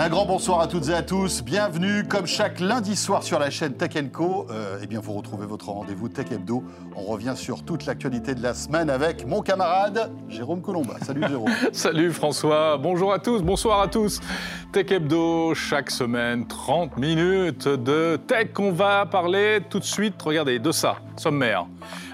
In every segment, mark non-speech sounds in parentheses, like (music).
Un grand bonsoir à toutes et à tous. Bienvenue, comme chaque lundi soir sur la chaîne Tech Co. Euh, eh bien, vous retrouvez votre rendez-vous Tech Hebdo. On revient sur toute l'actualité de la semaine avec mon camarade Jérôme Colomba. Salut Jérôme. (laughs) Salut François. Bonjour à tous. Bonsoir à tous. Tech Hebdo, chaque semaine, 30 minutes de tech. On va parler tout de suite, regardez, de ça, sommaire.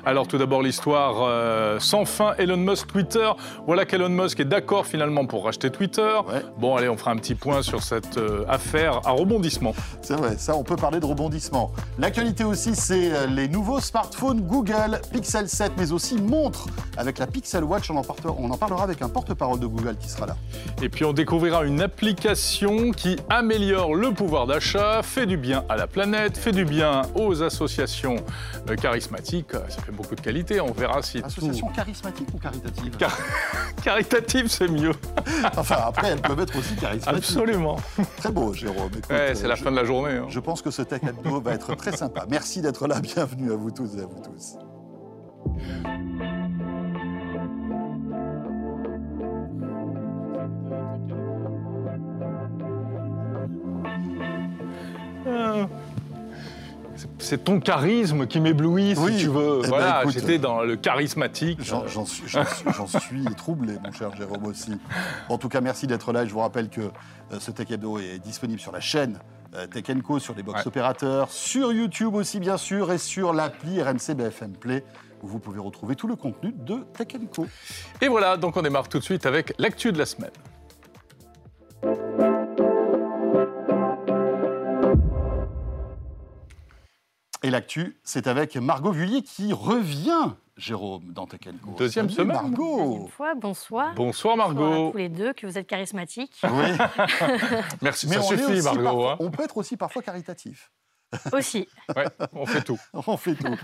Alors tout d'abord l'histoire euh, sans fin Elon Musk Twitter. Voilà qu'Elon Musk est d'accord finalement pour racheter Twitter. Bon allez, on fera un petit point sur cette euh, affaire à rebondissement. C'est vrai, ça on peut parler de rebondissement. L'actualité aussi c'est euh, les nouveaux smartphones Google Pixel 7 mais aussi montres avec la Pixel Watch. On en, on en parlera avec un porte-parole de Google qui sera là. Et puis on découvrira une application qui améliore le pouvoir d'achat, fait du bien à la planète, fait du bien aux associations charismatiques. Ça fait beaucoup de qualité. On verra si Association charismatique ou caritative (laughs) Caritative, c'est mieux. (laughs) enfin, après, elles peuvent être aussi charismatiques. Absolument. Très beau, Jérôme. c'est la fin de la journée. Hein. Je pense que ce Tech va être très sympa. Merci d'être là. (laughs) Bienvenue à vous tous et à vous tous. C'est ton charisme qui m'éblouit, si tu veux. Eh ben, voilà, j'étais dans le charismatique. J'en suis, suis, (laughs) troublé, mon cher Jérôme aussi. En tout cas, merci d'être là. Je vous rappelle que euh, ce Tech Hebdo est disponible sur la chaîne euh, Tech Co, sur les box opérateurs, sur YouTube aussi, bien sûr, et sur l'appli RMC BFM Play où vous pouvez retrouver tout le contenu de Tech Co. Et voilà, donc on démarre tout de suite avec l'actu de la semaine. L'actu, c'est avec Margot Vullier qui revient, Jérôme, dans Tech Deuxième semaine. Margot. Deuxième fois, bonsoir. Bonsoir Margot. Bonsoir à tous les deux, que vous êtes charismatiques. Oui. (laughs) Merci, Mais ça suffit Margot. Hein. On peut être aussi parfois caritatif. Aussi. Ouais, on fait tout. (laughs) on fait tout.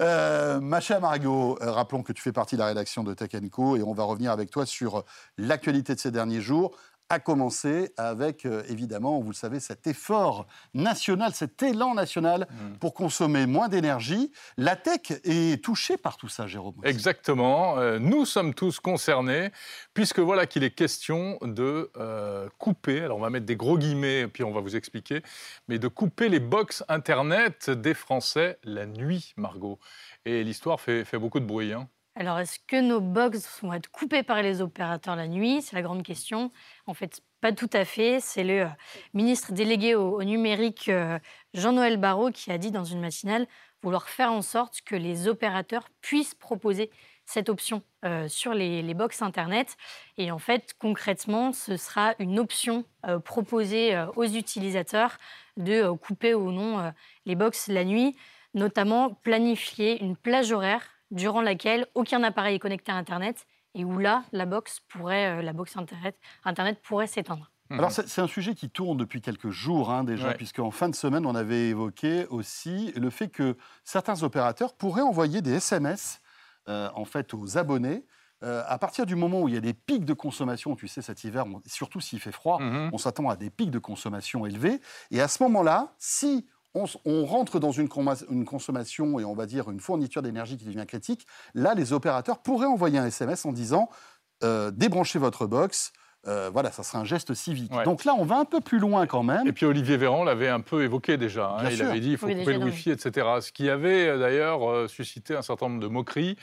Euh, ma chère Margot, euh, rappelons que tu fais partie de la rédaction de Tech Co et on va revenir avec toi sur l'actualité de ces derniers jours a commencé avec, euh, évidemment, vous le savez, cet effort national, cet élan national mm. pour consommer moins d'énergie. La tech est touchée par tout ça, Jérôme. Exactement. Euh, nous sommes tous concernés, puisque voilà qu'il est question de euh, couper, alors on va mettre des gros guillemets, puis on va vous expliquer, mais de couper les box Internet des Français la nuit, Margot. Et l'histoire fait, fait beaucoup de bruit. Hein. Alors, est-ce que nos box vont être coupées par les opérateurs la nuit? C'est la grande question. En fait, pas tout à fait. C'est le euh, ministre délégué au, numérique, euh, Jean-Noël Barrot, qui a dit dans une matinale vouloir faire en sorte que les opérateurs puissent proposer cette option euh, sur les, les, box Internet. Et en fait, concrètement, ce sera une option proposée aux utilisateurs de couper ou non les box la nuit, notamment planifier une plage horaire durant laquelle aucun appareil est connecté à Internet et où là, la box, pourrait, euh, la box Internet, Internet pourrait s'éteindre. Mhm. Alors c'est un sujet qui tourne depuis quelques jours hein, déjà, puisque puisqu'en fin de semaine, on avait évoqué aussi le fait que certains opérateurs pourraient envoyer des SMS euh, en fait aux abonnés. Euh, à partir du moment où il y a des pics de consommation, tu sais, cet hiver, surtout s'il fait froid, mhm. on s'attend à des pics de consommation élevés. Et à ce moment-là, si on, rentre dans une, consommation et on va dire une fourniture d'énergie qui devient critique, là, les opérateurs pourraient envoyer un SMS en disant euh, débranchez votre box. Euh, voilà, ça serait un geste civique. Donc là, on va un peu plus loin quand même. Et puis Olivier Véran l'avait un peu évoqué déjà. Hein. il avait dit il faut couper le Wi-Fi, etc. Ce qui avait euh, d'ailleurs suscité un certain nombre de moqueries.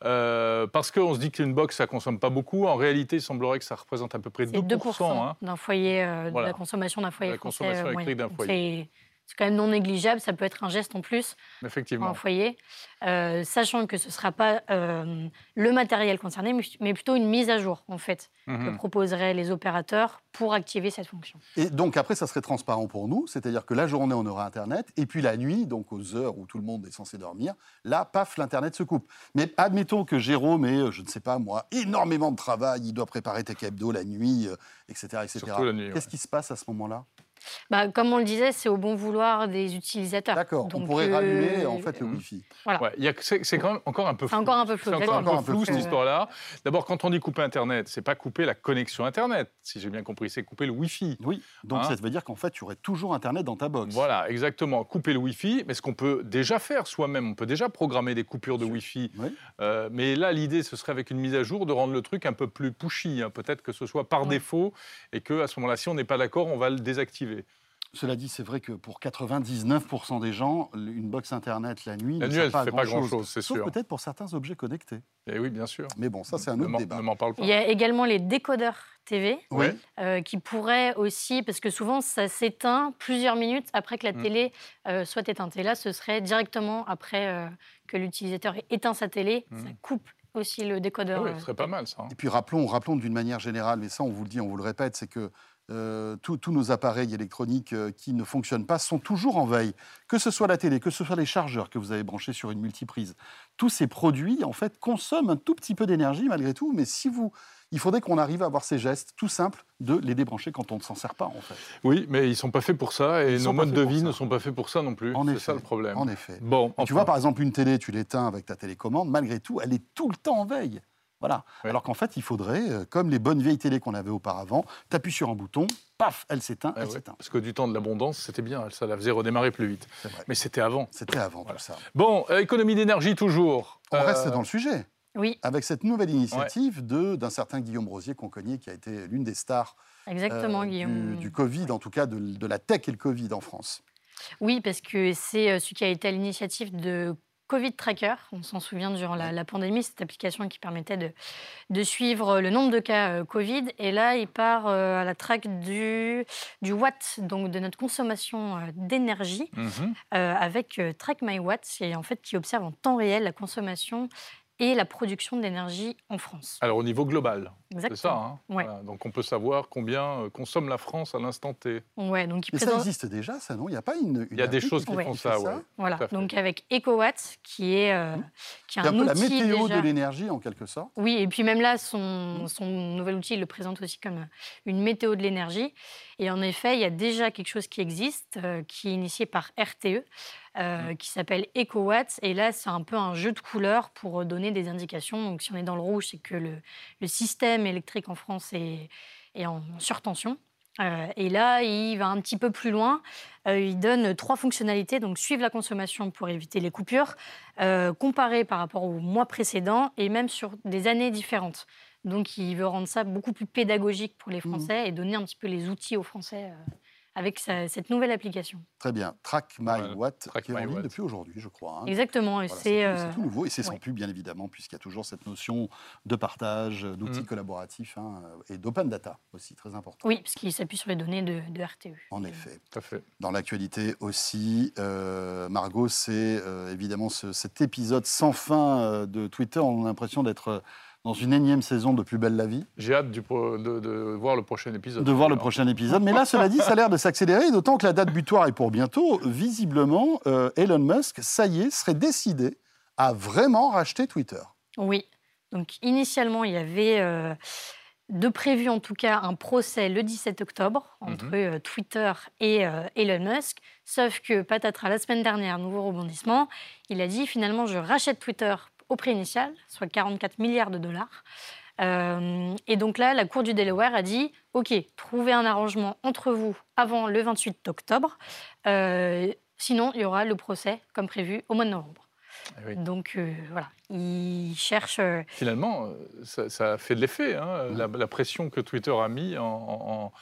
parce qu'on se dit qu'une box, ça consomme pas beaucoup. En réalité, il semblerait que ça représente à peu près 2%, 2 hein. d'un foyer, de la consommation d'un foyer la consommation électrique d'un foyer c'est quand même non négligeable. Ça peut être un geste en plus Effectivement. en foyer, euh, sachant que ce ne sera pas euh, le matériel concerné, mais plutôt une mise à jour, en fait, que mhm. proposeraient les opérateurs pour activer cette fonction. Et donc après, ça serait transparent pour nous, c'est-à-dire que la journée, on aura Internet, et puis la nuit, donc aux heures où tout le monde est censé dormir, là, paf, l'Internet se coupe. Mais admettons que Jérôme ait, euh, je ne sais pas moi, énormément de travail, il doit préparer Tech Hebdo la nuit, etc. etc. Qu'est-ce qui se passe à ce moment-là? Bah, Comme on le disait, c'est au bon vouloir des utilisateurs. D'accord, on pourrait rallumer en fait le Wi-Fi. Voilà. Ouais, c'est quand même encore un peu flou. C'est encore un peu flou. C'est encore un peu flou cette histoire-là. D'abord, quand on dit couper Internet, c'est pas couper la connexion Internet, si j'ai bien compris, c'est couper le Wi-Fi. Oui, donc hein ça veut dire qu'en fait, tu aurais toujours Internet dans ta box. Voilà, exactement. Couper le Wi-Fi, mais ce qu'on peut déjà faire soi-même, on peut déjà programmer des coupures de Wi-Fi. Euh, mais là, l'idée, ce serait avec une mise à jour de rendre le truc un peu plus pushy. Hein. Peut-être que ce soit par défaut et qu'à ce moment-là, si on n'est pas d'accord, on va le désactiver. Cela dit, c'est vrai que pour 99% des gens, une box Internet la nuit la ne nuit, pas fait pas grand-chose, c'est sûr. peut-être pour certains objets connectés. Et eh oui, bien sûr. Mais bon, ça, c'est un autre débat. Ne m'en parle pas. Il y a également les décodeurs TV euh, qui pourraient aussi, parce que souvent, ça s'éteint plusieurs minutes après que la mm. télé euh, soit éteinte. Et là, ce serait directement après euh, que l'utilisateur ait éteint sa télé, mm. ça coupe aussi le décodeur. oui, ce serait pas mal ça. Hein. Et puis rappelons, rappelons d'une manière générale, mais ça on vous le dit, on vous le répète, c'est que euh, tous nos appareils électroniques euh, qui ne fonctionnent pas sont toujours en veille. Que ce soit la télé, que ce soit les chargeurs que vous avez branchés sur une multiprise, tous ces produits en fait consomment un tout petit peu d'énergie malgré tout. Mais si vous, il faudrait qu'on arrive à avoir ces gestes tout simples de les débrancher quand on ne s'en sert pas en fait. Oui, mais ils sont pas faits pour ça et nos modes de vie ne sont pas faits pour ça non plus. C'est ça le problème. En effet. Bon, tu vois par exemple une télé, tu l'éteins avec ta télécommande, malgré tout, elle est tout le temps en veille. Voilà. Alors qu'en fait, il faudrait, euh, comme les bonnes vieilles télés qu'on avait auparavant, t'appuies sur un bouton, paf, elle s'éteint, elle s'éteint. Parce que du temps de l'abondance, c'était bien, ça la faisait redémarrer plus vite. Mais c'était avant. C'était avant tout ça. Bon, euh, économie d'énergie toujours. On reste euh, dans le sujet. Oui. Avec cette nouvelle initiative d'un certain Guillaume Rosier qu'on connaît, qui a été l'une des stars Exactement, Guillaume. Du, Covid, en tout cas de, de la tech et le Covid en France. Oui, parce que c'est celui qui a été à l'initiative de Covid Tracker. On s'en souvient durant la, pandémie, cette application qui permettait de, suivre le nombre de cas euh, Covid. Et là, il part euh, à la traque du, du watt, donc de notre consommation euh, d'énergie, mhm. avec Track My Watt, en fait, qui observe en temps réel la consommation et la production d'énergie en France. Alors au niveau global, c'est ça. Hein Donc on peut savoir combien euh, consomme la France à l'instant T. Ouais, donc Mais ça existe déjà, ça non? Il n'y a pas une, Il y a des choses qui font ça, oui. Voilà. Donc avec EcoWatt, qui est, euh, qui est un, un peu la météo de l'énergie en quelque sorte. Oui, et puis même là, son, son nouvel outil, il le présente aussi comme une météo de l'énergie. Et en effet, il y a déjà quelque chose qui existe, euh, qui est initié par RTE. Euh, mmh. qui s'appelle EcoWatt. Et là, c'est un peu un jeu de couleurs pour donner des indications. Donc, si on est dans le rouge, c'est que le, le, système électrique en France est, est en surtension. Euh, et là, il va un petit peu plus loin. Euh, il donne trois fonctionnalités. Donc, suivre la consommation pour éviter les coupures, comparer par rapport au mois précédent et même sur des années différentes. Donc, il veut rendre ça beaucoup plus pédagogique pour les mmh. Français et donner un petit peu les outils aux Français avec cette nouvelle application. Très bien. Track My Watt, qui est en ligne depuis aujourd'hui, je crois. Hein. Exactement. Euh, c'est tout, nouveau et c'est sans pub, bien évidemment, puisqu'il y a toujours cette notion de partage, d'outils mm. collaboratifs hein, et d'open data aussi, très important. Oui, parce qu'il s'appuie sur les données de, RTE. En effet. Tout à fait. Dans l'actualité aussi, euh, Margot, c'est euh, évidemment cet épisode sans fin de Twitter. On a l'impression d'être dans une énième saison de Plus belle la vie. J'ai hâte de, voir le prochain épisode. De voir le prochain épisode. Mais là, (laughs) cela dit, ça a l'air de s'accélérer, d'autant que la date butoir est pour bientôt. Visiblement, euh, Elon Musk, ça y est, serait décidé à vraiment racheter Twitter. Oui. Donc, initialement, il y avait euh, de prévu, en tout cas, un procès le 17 octobre entre mhm. euh, Twitter et Elon Musk. Sauf que, patatras, la semaine dernière, nouveau rebondissement, il a dit finalement, je rachète Twitter au prix initial, soit 44 milliards de dollars. Euh, et donc là, la Cour du Delaware a dit OK, trouvez un arrangement entre vous avant le 28 octobre. Euh, sinon, il y aura le procès, comme prévu, au mois de novembre. Eh donc euh, voilà, il cherche. Finalement, ça, a fait de l'effet. Hein, la, pression que Twitter a mis en en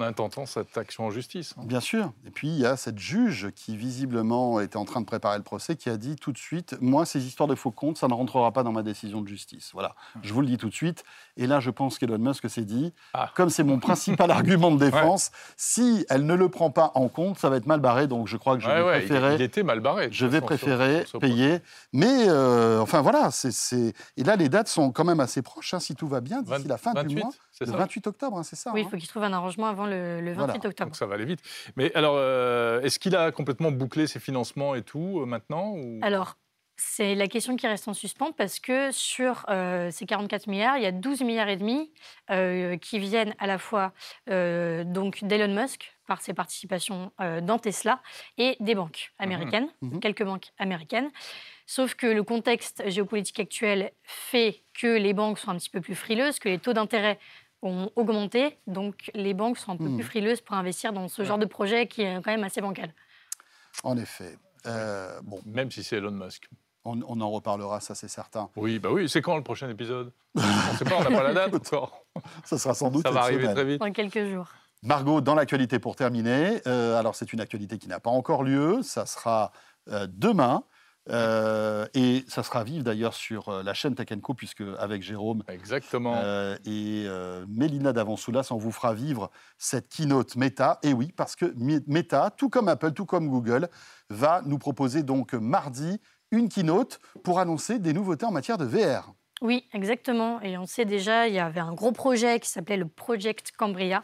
intentant cette action en justice. Hein. Bien sûr. Et puis, il y a cette juge qui, visiblement, était en train de préparer le procès, qui a dit tout de suite Moi, ces histoires de faux comptes, ça ne rentrera pas dans ma décision de justice. Voilà. Je vous le dis tout de suite. Et là, je pense qu'Elon Musk s'est dit ah. Comme c'est mon principal (laughs) argument de défense, si elle ne le prend pas en compte, ça va être mal barré. Donc, je crois que je vais préférer. Il, était mal barré. Je vais préférer payer. Mais, euh, enfin, voilà. c'est Et là, les dates sont quand même assez proches, hein, si tout va bien, d'ici la fin du mois. Le 28 octobre, hein, c'est ça Oui, il hein. faut qu'il trouve un arrangement avant le, 28 octobre. Donc ça va aller vite. Mais alors, euh, est-ce qu'il a complètement bouclé ses financements et tout euh, maintenant Alors, c'est la question qui reste en suspens parce que sur euh, ces 44 milliards, il y a 12 milliards et demi euh, qui viennent à la fois euh, donc d'Elon Musk par ses participations dans Tesla et des banques mmh américaines, mmh quelques banques américaines. Sauf que le contexte géopolitique actuel fait que les banques sont un petit peu plus frileuses, que les taux d'intérêt ont augmenté, donc les banques sont un peu mmh. plus frileuses pour investir dans ce genre de projet qui est quand même assez bancal. En effet. bon. Même si c'est Elon Musk. On, en reparlera, ça c'est certain. Oui, bah oui. C'est quand le prochain épisode? (laughs) On ne sait pas, on n'a pas la date encore. Ça sera sans doute. Ça va arriver très vite. Dans quelques jours. Margot, dans l'actualité pour terminer. Euh, alors c'est une actualité qui n'a pas encore lieu. Ça sera euh, demain. Euh, et ça sera vivre d'ailleurs sur la chaîne Tech Co, puisque avec Jérôme Exactement. et Mélina Davansoulas, on vous fera vivre cette keynote Meta. Et oui, parce que Meta, tout comme Apple, tout comme Google, va nous proposer donc mardi une keynote pour annoncer des nouveautés en matière de VR. Oui, exactement. Et on sait déjà, il y avait un gros projet qui s'appelait le Project Cambria.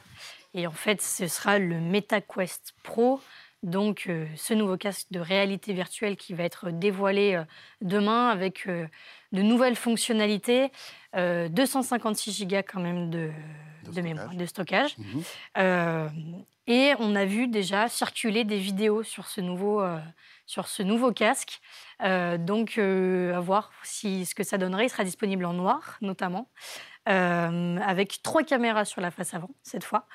Et en fait, ce sera le MetaQuest Pro, donc euh, ce nouveau casque de réalité virtuelle qui va être dévoilé euh, demain avec euh, de nouvelles fonctionnalités, 256 Go quand même de, de, mémoire, de stockage. Mhm. et on a vu déjà circuler des vidéos sur ce nouveau, sur ce nouveau casque. Donc, à voir si, ce que ça donnerait. Il sera disponible en noir, notamment, avec trois caméras sur la face avant, cette fois.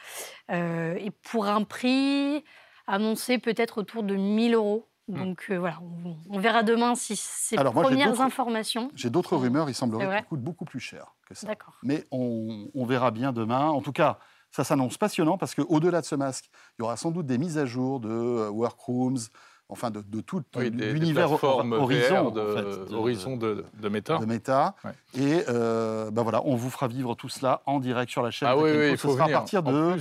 et pour un prix annoncé peut-être autour de 1000 euros. Hmm. Donc voilà, on, verra demain si ces premières informations. J'ai d'autres rumeurs, il semblerait qu'il coûte beaucoup plus cher que ça. Mais on, on, verra bien demain. En tout cas, ça s'annonce passionnant parce qu'au-delà de ce masque, il y aura sans doute des mises à jour de workrooms, enfin de, tout l'univers horizon, de, horizon de, de, Meta. De Meta. Et euh, ben voilà, on vous fera vivre tout cela en direct sur la chaîne. Ah oui, oui, il faut sera à partir de.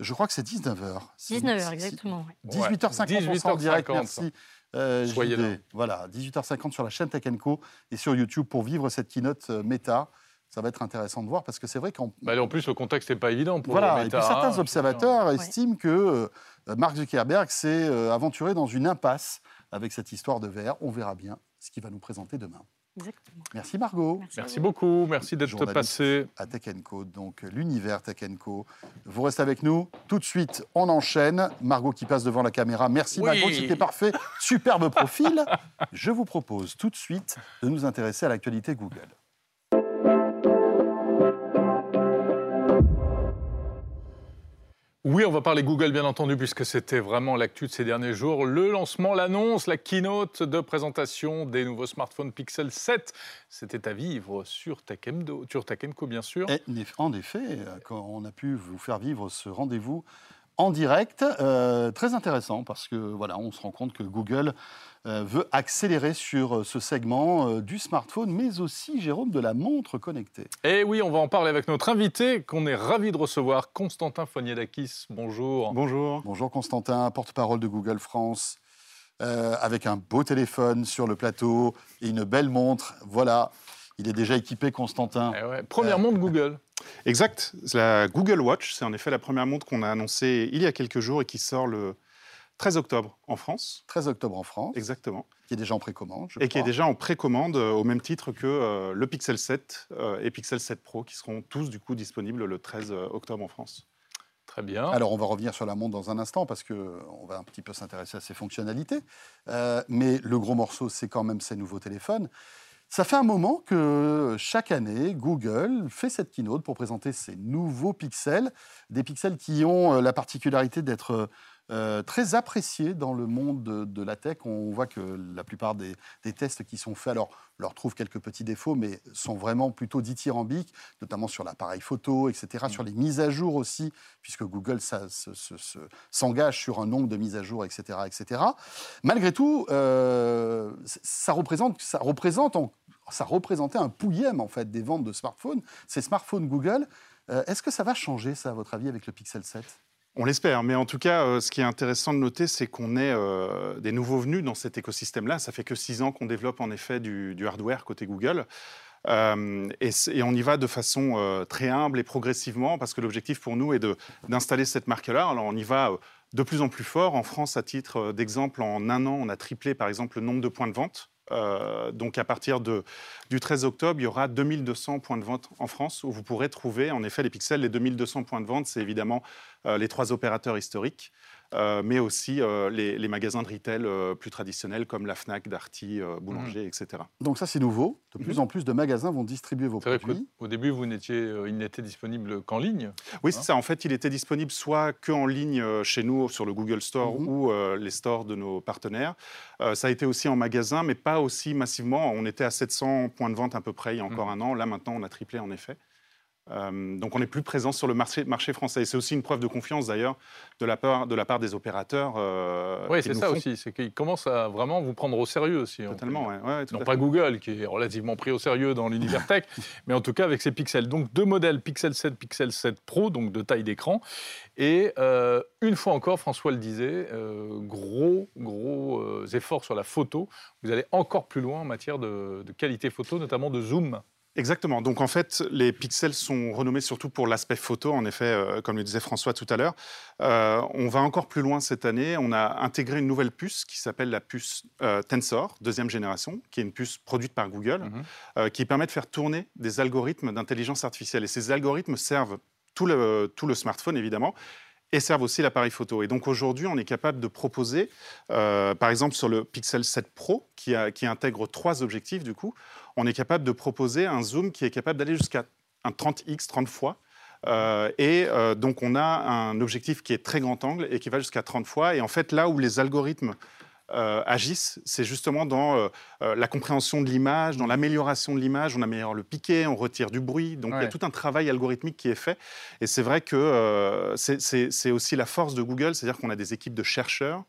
Je crois que c'est 19h. 19h, exactement. 18h50 en direct, merci. Euh, Soyez là. Voilà, 18h50 sur la chaîne Tech Co et sur YouTube pour vivre cette keynote euh, Meta ça va être intéressant de voir parce que c'est vrai qu'en bah, en plus le contexte n'est pas évident pour voilà Meta, et puis certains hein, observateurs estiment que euh, Mark Zuckerberg s'est euh, aventuré dans une impasse avec cette histoire de VR. On verra bien ce qu'il va nous présenter demain. Exactement. Merci Margot. Merci, beaucoup. Merci d'être passé. À Tech Co, donc l'univers Tech Co. Vous restez avec nous. Tout de suite, on enchaîne. Margot qui passe devant la caméra. Merci Margot, c'était parfait. Superbe profil. Je vous propose tout de suite de nous intéresser à l'actualité Google. Oui, on va parler Google, bien entendu, puisque c'était vraiment l'actu de ces derniers jours. Le lancement, l'annonce, la keynote de présentation des nouveaux smartphones Pixel 7. C'était à vivre sur Tech, sur bien sûr. en effet, on a pu vous faire vivre ce rendez-vous en direct, euh, très intéressant parce que voilà, on se rend compte que Google euh, veut accélérer sur euh, ce segment du smartphone, mais aussi, Jérôme, de la montre connectée. Et eh oui, on va en parler avec notre invité qu'on est ravi de recevoir, Constantin Fognier-Dakis. Bonjour. Bonjour. Bonjour Constantin, porte-parole de Google France, avec un beau téléphone sur le plateau et une belle montre. Voilà, il est déjà équipé, Constantin. Eh première montre Google. Exact. La Google Watch, c'est en effet la première montre qu'on a annoncée il y a quelques jours et qui sort le 13 octobre en France. 13 octobre en France. Exactement. Qui est déjà en précommande. et qui est déjà en précommande euh, au même titre que euh, le Pixel 7 euh, et Pixel 7 Pro, qui seront tous du coup disponibles le 13 octobre en France. Très bien. Alors, on va revenir sur la montre dans un instant parce qu'on va un petit peu s'intéresser à ses fonctionnalités. mais le gros morceau, c'est quand même ces nouveaux téléphones. Ça fait un moment que chaque année, Google fait cette keynote pour présenter ses nouveaux pixels, des pixels qui ont la particularité d'être euh, très apprécié dans le monde de, la tech. On voit que la plupart des, tests qui sont faits, alors, leur trouvent quelques petits défauts, mais sont vraiment plutôt dithyrambiques, notamment sur l'appareil photo, etc., mmh. sur les mises à jour aussi, puisque Google s'engage sur un nombre de mises à jour, etc., etc. Malgré tout, euh, ça représente, ça représentait un pouillème en fait des ventes de smartphones, ces smartphones Google. Euh, est-ce que ça va changer, ça, à votre avis, avec le Pixel 7 on l'espère, mais en tout cas, euh, ce qui est intéressant de noter, c'est qu'on est, euh, des nouveaux venus dans cet écosystème-là. Ça fait que six ans qu'on développe en effet du, hardware côté Google. Et, on y va de façon très humble et progressivement, parce que l'objectif pour nous est d'installer cette marque-là. Alors on y va de plus en plus fort. En France, à titre d'exemple, en un an, on a triplé par exemple le nombre de points de vente donc à partir du 13 octobre, il y aura 2200 points de vente en France où vous pourrez trouver en effet les pixels. Les 2200 points de vente, c'est évidemment les trois opérateurs historiques. Euh, mais aussi euh, les, magasins de retail euh, plus traditionnels comme la Fnac, Darty, Boulanger, mmh. etc. Donc ça, c'est nouveau. De plus mmh. en plus de magasins vont distribuer vos produits. Au début, vous n'étiez, il n'était disponible qu'en ligne. Oui, c'est hein ça. En fait, il était disponible soit qu'en ligne chez nous sur le Google Store mmh. ou les stores de nos partenaires. ça a été aussi en magasin, mais pas aussi massivement. On était à 700 points de vente à peu près il y a encore un an. Là, maintenant, on a triplé en effet. Euh, donc on est plus présent sur le marché, marché français. Et c'est aussi une preuve de confiance d'ailleurs de, la part, de la part des opérateurs. Euh, oui, c'est ça aussi, c'est qu'ils commencent à vraiment vous prendre au sérieux aussi. Totalement, oui. non pas Google, qui est relativement pris au sérieux dans l'univers tech, (laughs) mais en tout cas avec ses pixels. Donc deux modèles, Pixel 7, Pixel 7 Pro, donc de taille d'écran. Et euh, une fois encore, François le disait, gros, gros efforts sur la photo. Vous allez encore plus loin en matière de qualité photo, notamment de zoom. Exactement. Donc en fait, les pixels sont renommés surtout pour l'aspect photo. En effet, euh, comme le disait François tout à l'heure, euh, on va encore plus loin cette année. On a intégré une nouvelle puce qui s'appelle la puce euh, Tensor, deuxième génération, qui est une puce produite par Google, mhm. qui permet de faire tourner des algorithmes d'intelligence artificielle. Et ces algorithmes servent tout le, tout le smartphone, évidemment, et servent aussi l'appareil photo. Et donc aujourd'hui, on est capable de proposer, par exemple sur le Pixel 7 Pro, qui, qui intègre trois objectifs du coup, on est capable de proposer un zoom qui est capable d'aller jusqu'à un 30x, 30 fois. Euh, et euh, donc, on a un objectif qui est très grand angle et qui va jusqu'à 30 fois. Et en fait, là où les algorithmes euh, agissent, c'est justement dans la compréhension de l'image, dans l'amélioration de l'image. On améliore le piqué, on retire du bruit. Donc, il y a tout un travail algorithmique qui est fait. Et c'est vrai que c'est aussi la force de Google, c'est-à-dire qu'on a des équipes de chercheurs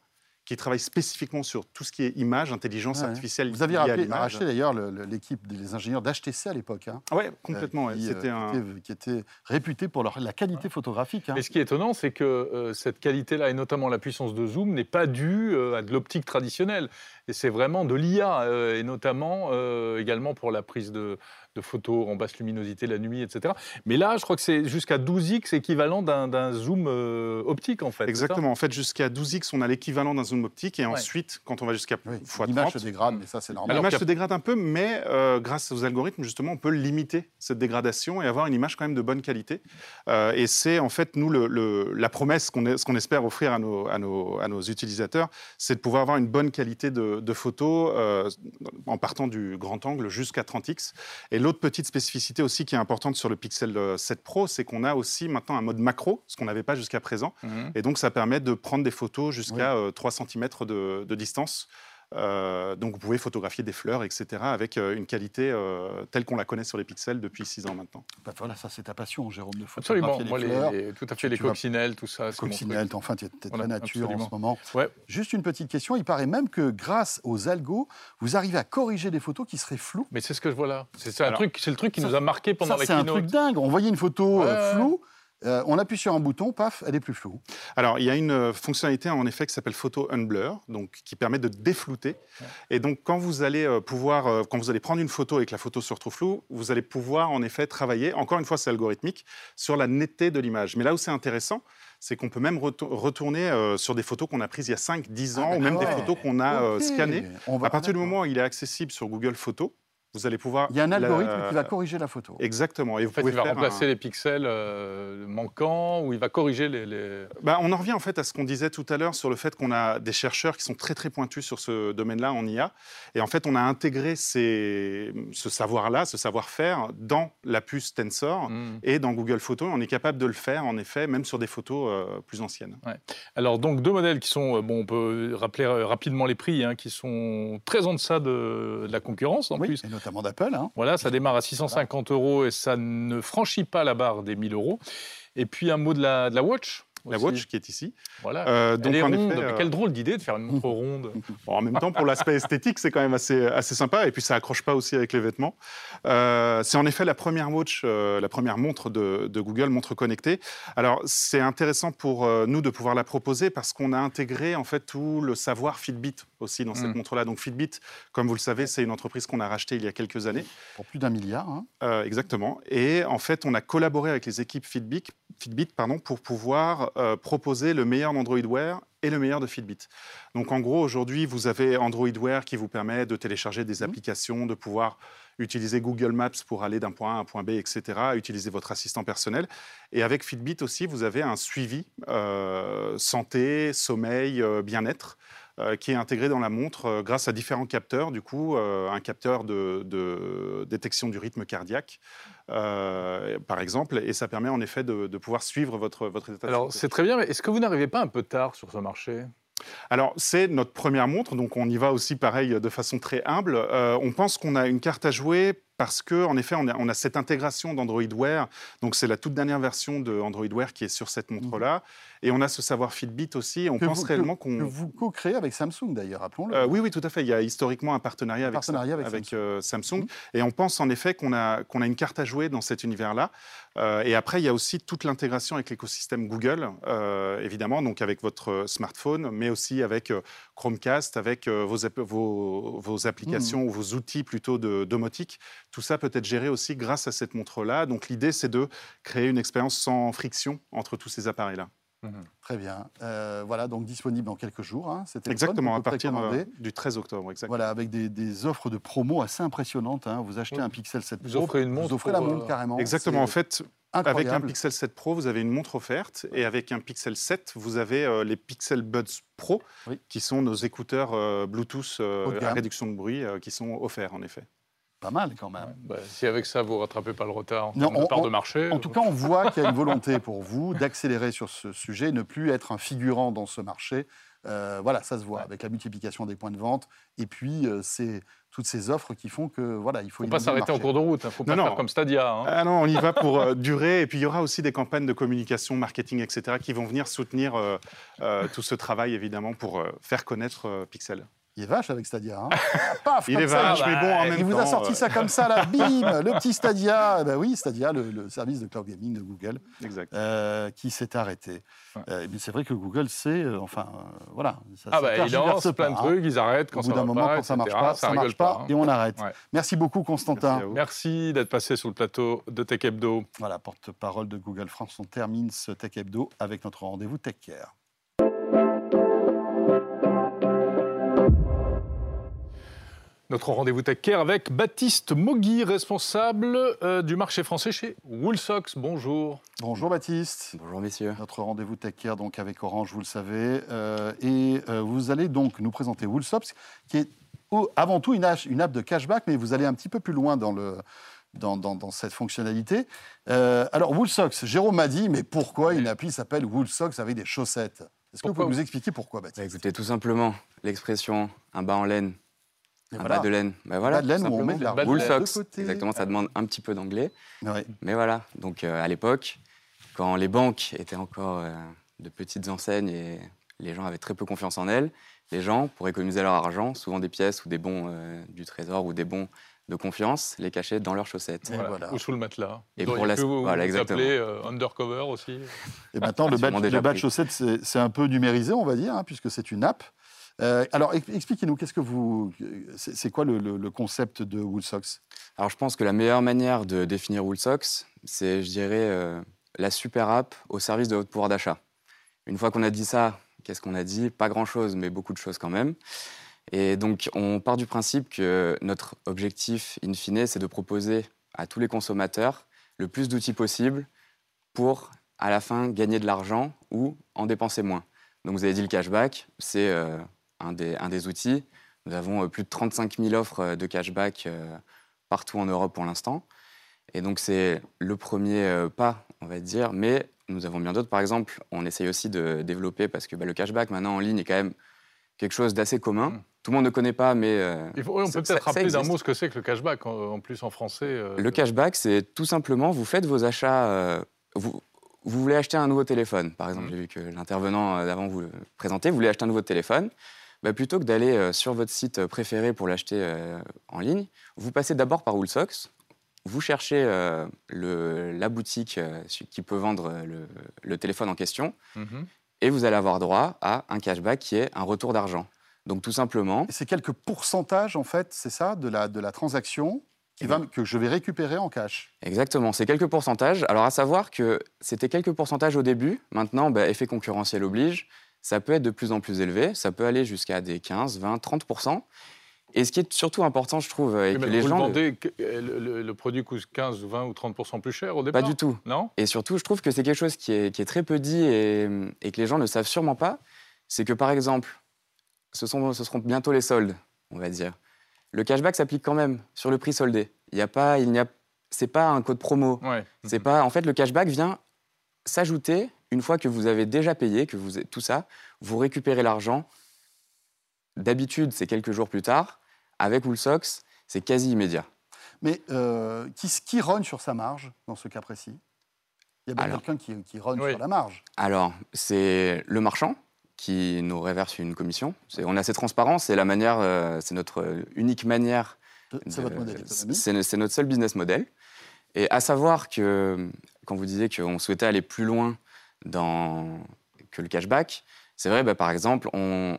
qui travaille spécifiquement sur tout ce qui est image, intelligence artificielle. Vous aviez racheté d'ailleurs l'équipe des ingénieurs d'HTC à l'époque. Hein, oui, complètement. qui, euh, un... qui, était, réputé pour leur, la qualité photographique. Hein. Mais ce qui est étonnant, c'est que euh, cette qualité-là, et notamment la puissance de zoom, n'est pas due euh, à de l'optique traditionnelle. Et c'est vraiment de l'IA, et notamment également pour la prise de, de photos en basse luminosité la nuit, etc. Mais là, je crois que c'est jusqu'à 12x équivalent d'un zoom euh, optique, en fait. Exactement. En fait, jusqu'à 12x, on a l'équivalent d'un zoom optique. Et ensuite, quand on va jusqu'à oui, x30... L'image se dégrade, mais ça, c'est normal. L'image se dégrade un peu, mais euh, grâce aux algorithmes, justement, on peut limiter cette dégradation et avoir une image quand même de bonne qualité. Euh, et c'est, en fait, nous, le, la promesse qu'on qu'on espère offrir à nos, à nos, à nos utilisateurs, c'est de pouvoir avoir une bonne qualité de, de photo en partant du grand angle jusqu'à 30x. Et L'autre petite spécificité aussi qui est importante sur le Pixel 7 Pro, c'est qu'on a aussi maintenant un mode macro, ce qu'on n'avait pas jusqu'à présent. Mhm. Et donc, ça permet de prendre des photos jusqu'à 3 euh, cm de distance. Euh, donc vous pouvez photographier des fleurs, etc., avec euh, une qualité euh, telle qu'on la connaît sur les pixels depuis six ans maintenant. Bah voilà, ça c'est ta passion, Jérôme, de photographier les fleurs. tout à fait, les coccinelles, tout ça. Coccinelles, enfin, tu es de la nature en ce moment. Ouais. Juste une petite question, il paraît même que grâce aux algos, vous arrivez à corriger des photos qui seraient floues. Mais c'est ce que je vois là. C'est le truc qui nous a marqué pendant ça, C'est un truc dingue. On voyait une photo floue. Euh, on appuie sur un bouton, paf, elle est plus floue. Alors, il y a une euh, fonctionnalité en effet qui s'appelle Photo Unblur, donc qui permet de déflouter. Et donc, quand vous allez euh, pouvoir, quand vous allez prendre une photo et que la photo se retrouve floue, vous allez pouvoir en effet travailler. Encore une fois, c'est algorithmique sur la netteté de l'image. Mais là où c'est intéressant, c'est qu'on peut même retourner sur des photos qu'on a prises il y a 5, 10 ans, ah, ou même des photos qu'on a scannées. À partir du moment où il est accessible sur Google Photos, vous allez pouvoir. Il y a un algorithme qui va corriger la photo. Exactement. Et vous pouvez il va remplacer les pixels euh, manquants ou il va corriger les. Bah, on en revient en fait à ce qu'on disait tout à l'heure sur le fait qu'on a des chercheurs qui sont très très pointus sur ce domaine-là en IA. Et en fait, on a intégré ces... ce savoir-là, ce savoir-faire dans la puce Tensor hmm. et dans Google Photos. On est capable de le faire en effet, même sur des photos euh, plus anciennes. Ouais. Alors donc deux modèles qui sont, euh, bon, on peut rappeler rapidement les prix, hein, qui sont très en deçà de, de la concurrence en plus d'Apple. Hein. Voilà, ça démarre à 650 euros et ça ne franchit pas la barre des 1000 euros. Et puis un mot de la, de la Watch la Watch qui est ici. Voilà. Euh, donc, en Effet, euh, Quelle drôle d'idée de faire une montre (laughs) ronde. en même temps, pour l'aspect esthétique, c'est quand même assez, assez sympa. Et puis, ça accroche pas aussi avec les vêtements. Euh, c'est en effet la première watch, la première montre de, Google, montre connectée. Alors, c'est intéressant pour nous de pouvoir la proposer parce qu'on a intégré en fait tout le savoir Fitbit aussi dans cette mm. montre-là. Donc, Fitbit, comme vous le savez, c'est une entreprise qu'on a rachetée il y a quelques années. Pour plus d'un milliard. Hein. exactement. Et en fait, on a collaboré avec les équipes Fitbit, Fitbit pardon, pour pouvoir proposer le meilleur d'Android Wear et le meilleur de Fitbit. Donc en gros, aujourd'hui, vous avez Android Wear qui vous permet de télécharger des mmh. applications, de pouvoir utiliser Google Maps pour aller d'un point A à un point B, etc., utiliser votre assistant personnel. Et avec Fitbit aussi, vous avez un suivi euh, santé, sommeil, euh, bien-être. Euh, qui est intégré dans la montre grâce à différents capteurs, du coup, un capteur de, détection du rythme cardiaque, par exemple, et ça permet en effet de, pouvoir suivre votre, votre état Alors, c'est très bien, mais est-ce que vous n'arrivez pas un peu tard sur ce marché? Alors, c'est notre première montre, donc on y va aussi pareil de façon très humble. Euh, on pense qu'on a une carte à jouer parce qu'en effet, on a, cette intégration d'Android Wear. Donc, c'est la toute dernière version de Android Wear qui est sur cette montre-là. Et on a ce savoir Fitbit aussi. on pense réellement qu'on. Que vous co-créez avec Samsung d'ailleurs, rappelons-le. Euh, oui, oui, tout à fait. Il y a historiquement un partenariat, avec, avec, Samsung. Euh, mhm. Et on pense en effet qu'on a, qu'on a une carte à jouer dans cet univers-là. Euh, et après, il y a aussi toute l'intégration avec l'écosystème Google, évidemment, donc avec votre smartphone, mais aussi avec Chromecast, avec vos, vos, vos, applications mhm. ou vos outils plutôt de domotique. Tout ça peut être géré aussi grâce à cette montre-là. Donc l'idée, c'est de créer une expérience sans friction entre tous ces appareils-là. Mhm. Très bien. Euh, voilà, donc disponible en quelques jours. Hein, Exactement, à partir euh, du 13 octobre. Voilà, avec des, offres de promo assez impressionnantes. Hein. Vous achetez un Pixel 7 Pro, vous offrez, une montre vous offrez la montre euh, carrément. Exactement, en fait, avec un Pixel 7 Pro, vous avez une montre offerte. Et avec un Pixel 7, vous avez les Pixel Buds Pro, qui sont nos écouteurs Bluetooth à réduction de bruit, qui sont offerts en effet. Pas mal quand même. Bah, si avec ça, vous rattrapez pas le retard non, on, part de marché. En tout cas, on voit qu'il y a une (laughs) volonté pour vous d'accélérer sur ce sujet, ne plus être un figurant dans ce marché. Euh, voilà, ça se voit avec la multiplication des points de vente et puis euh, c'est toutes ces offres qui font que voilà, il faut. Faut pas s'arrêter en cours de route. Il hein. faut pas faire comme Stadia. Hein. Ah non, on y va pour euh, durer. Et puis il y aura aussi des campagnes de communication, marketing, etc., qui vont venir soutenir tout ce travail évidemment pour faire connaître Pixel. Il est vache avec Stadia. Hein. (laughs) Paf, il est vache, mais bon, en même il temps. Vous a sorti ça comme ça, là, (laughs) bim, le petit Stadia. Ben oui, Stadia, le, service de cloud gaming de Google, exact. Euh, qui s'est arrêté. Euh, c'est vrai que Google, c'est, euh, enfin, voilà. Ça, ah bah, ils lancent plein de hein. trucs, ils arrêtent quand Au bout d'un moment, quand ça marche pas, ça, marche pas, hein. et on arrête. Merci beaucoup, Constantin. Merci, Merci d'être passé sur le plateau de Tech Hebdo. Voilà, porte-parole de Google France. On termine ce Tech Hebdo avec notre rendez-vous Tech Care. Notre rendez-vous Tech Care avec Baptiste Mogui, responsable euh, du marché français chez Woolsox. Bonjour. Bonjour Baptiste. Bonjour messieurs. Notre rendez-vous Tech Care donc avec Orange, vous le savez. Euh, et euh, vous allez donc nous présenter Woolsox, qui est avant tout une, app de cashback, mais vous allez un petit peu plus loin dans le, dans, dans, cette fonctionnalité. alors, Woolsox, Jérôme m'a dit, mais pourquoi une appli s'appelle Woolsox avec des chaussettes? Est-ce que vous pouvez nous expliquer pourquoi, Baptiste? Bah, Écoutez, tout simplement, l'expression un bas en laine un bas de laine. Ben voilà, bas de laine où on met de la Wool socks. Exactement, ça demande un petit peu d'anglais. Mais voilà, donc euh, à l'époque, quand les banques étaient encore euh, de petites enseignes et les gens avaient très peu confiance en elles, les gens, pour économiser leur argent, souvent des pièces ou des bons euh, du trésor ou des bons de confiance, les cachaient dans leurs chaussettes. Ou sous le matelas. Et pour la... vous, voilà, exactement. undercover aussi. Et maintenant, le bas, de chaussettes, c'est un peu numérisé, on va dire, hein, puisque c'est une app. Euh, alors, expliquez-nous, qu'est-ce que vous, c'est quoi le, concept de Woolsox Alors, je pense que la meilleure manière de définir Woolsox, c'est, je dirais, euh, la super app au service de votre pouvoir d'achat. Une fois qu'on a dit ça, qu'est-ce qu'on a dit? Pas grand-chose, mais beaucoup de choses quand même. Et donc, on part du principe que notre objectif, in fine, c'est de proposer à tous les consommateurs le plus d'outils possible pour, à la fin, gagner de l'argent ou en dépenser moins. Donc, vous avez dit le cashback, c'est euh, un des, outils. Nous avons euh, plus de 35 000 offres euh, de cashback euh, partout en Europe pour l'instant. Et donc c'est le premier pas, on va dire, mais nous avons bien d'autres. Par exemple, on essaye aussi de développer, parce que bah, le cashback maintenant en ligne est quand même quelque chose d'assez commun. Mmh. Tout le monde ne connaît pas, mais... on peut peut-être rappeler d'un mot ce que c'est que le cashback, en, plus en français. Le cashback, c'est tout simplement, vous faites vos achats... vous, vous voulez acheter un nouveau téléphone, par exemple. Mmh. J'ai vu que l'intervenant d'avant vous le présentait. Vous voulez acheter un nouveau téléphone. Bah, plutôt que d'aller euh, sur votre site euh, préféré pour l'acheter euh, en ligne, vous passez d'abord par Woolsox, vous cherchez la boutique qui peut vendre le, téléphone en question, mhm. et vous allez avoir droit à un cashback qui est un retour d'argent. Donc tout simplement. C'est quelques pourcentages, en fait, c'est ça, de la, de la transaction que je vais récupérer en cash. Exactement, c'est quelques pourcentages. Alors à savoir que c'était quelques pourcentages au début. Maintenant, bah, effet concurrentiel oblige. Ça peut être de plus en plus élevé. Ça peut aller jusqu'à des 15, 20, 30% et ce qui est surtout important, je trouve, et que les gens. Demandez que le, produit coûte 15, 20 ou 30% plus cher au départ Pas du tout. Non? Et surtout, je trouve que c'est quelque chose qui est, très peu dit et, que les gens ne savent sûrement pas. C'est que, par exemple, ce, sont, ce seront bientôt les soldes, on va dire. Le cashback s'applique quand même sur le prix soldé. Il n'y a pas, il n'y a, c'est pas un code promo. Ouais. C'est pas, en fait, le cashback vient s'ajouter une fois que vous avez déjà payé, que vous tout ça, vous récupérez l'argent D'habitude, c'est quelques jours plus tard. Avec Woolsox, c'est quasi immédiat. Mais euh, qui, qui rogne sur sa marge dans ce cas précis? Il y a bien quelqu'un qui, qui rogne sur la marge. Alors, c'est le marchand qui nous réverse une commission. On est assez transparent, c'est la manière, euh, c'est notre unique manière. C'est votre modèle C'est notre seul business model. Et à savoir que, quand vous disiez qu'on souhaitait aller plus loin dans, que le cashback, c'est vrai, bah, par exemple, on,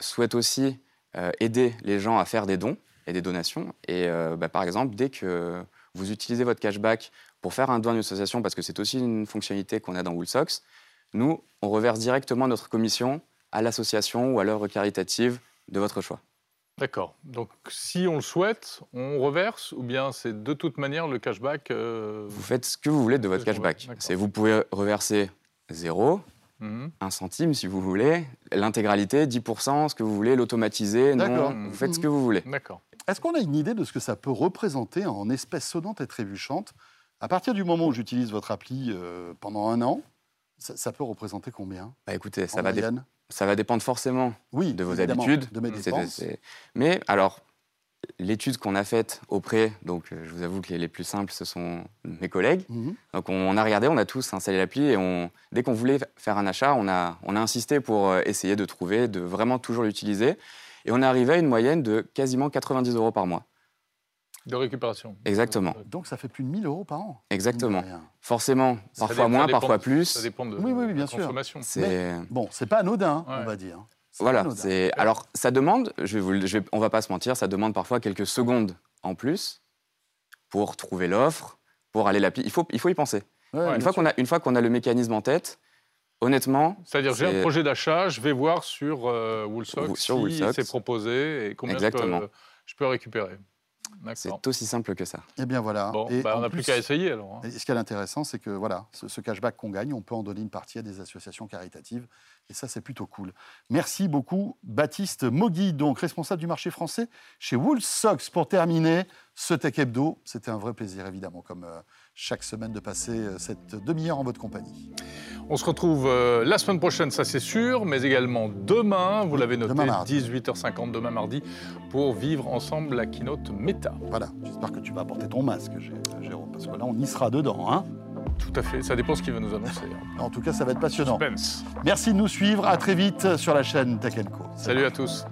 souhaite aussi euh, aider les gens à faire des dons et des donations. Et euh, bah, par exemple, dès que vous utilisez votre cashback pour faire un don à une association, parce que c'est aussi une fonctionnalité qu'on a dans Woolsox, nous, on reverse directement notre commission à l'association ou à l'œuvre caritative de votre choix. D'accord. Donc, si on le souhaite, on reverse ou bien c'est de toute manière le cashback euh, Vous faites ce que vous voulez de votre cashback. C'est vous pouvez reverser zéro, Mhm. Un centime, si vous voulez, l'intégralité, 10%, ce que vous voulez, l'automatiser, non, vous faites ce que vous voulez. D'accord. Est-ce qu'on a une idée de ce que ça peut représenter en espèces sonnantes et trébuchantes? À partir du moment où j'utilise votre appli euh, pendant un an, ça, peut représenter combien? Bah Écoutez, ça va, ça va, dépendre forcément oui, de vos habitudes. De mes dépenses. Mais alors, l'étude qu'on a faite auprès, donc euh, je vous avoue que les plus simples, ce sont mes collègues. Mhm. Donc on, a regardé, on a tous installé l'appli et on, dès qu'on voulait faire un achat, on a, on a insisté pour euh, essayer de trouver, de vraiment toujours l'utiliser. Et on est arrivé à une moyenne de quasiment 90 euros par mois. De récupération. Exactement. Donc ça fait plus de 1000 euros par an. Exactement. Forcément, parfois moins, parfois plus. Ça dépend de oui, oui, bien la consommation. Sûr. Bon, c'est pas anodin, on va dire. Voilà, c'est alors ça demande, je vous, je on va pas se mentir, ça demande parfois quelques secondes en plus pour trouver l'offre, pour aller l'appliquer. Il faut, il faut y penser. une, fois qu'on a, une fois qu'on a le mécanisme en tête, honnêtement. C'est-à-dire, j'ai un projet d'achat, je vais voir sur euh, Woolsox si c'est proposé et combien je peux récupérer. C'est aussi simple que ça. Eh bien voilà. Bah, on n'a plus qu'à essayer alors. Hein. ce qui est intéressant, c'est que voilà, ce, cashback qu'on gagne, on peut en donner une partie à des associations caritatives. Et ça, c'est plutôt cool. Merci beaucoup, Baptiste Mogui, donc responsable du marché français chez Woolsox. Pour terminer ce Tech Hebdo, c'était un vrai plaisir, évidemment, comme euh, chaque semaine, de passer euh, cette demi-heure en votre compagnie. On se retrouve euh, la semaine prochaine, ça c'est sûr, mais également demain, vous l'avez noté, 18h50 demain mardi, pour vivre ensemble la keynote Meta. Voilà, j'espère que tu vas apporter ton masque, Jérôme, parce que là, on y sera dedans. Hein tout à fait, ça dépend ce qu'il va nous annoncer. Hein. En tout cas, ça va être passionnant. Merci de nous suivre, à très vite sur la chaîne Tech Co. Salut à tous.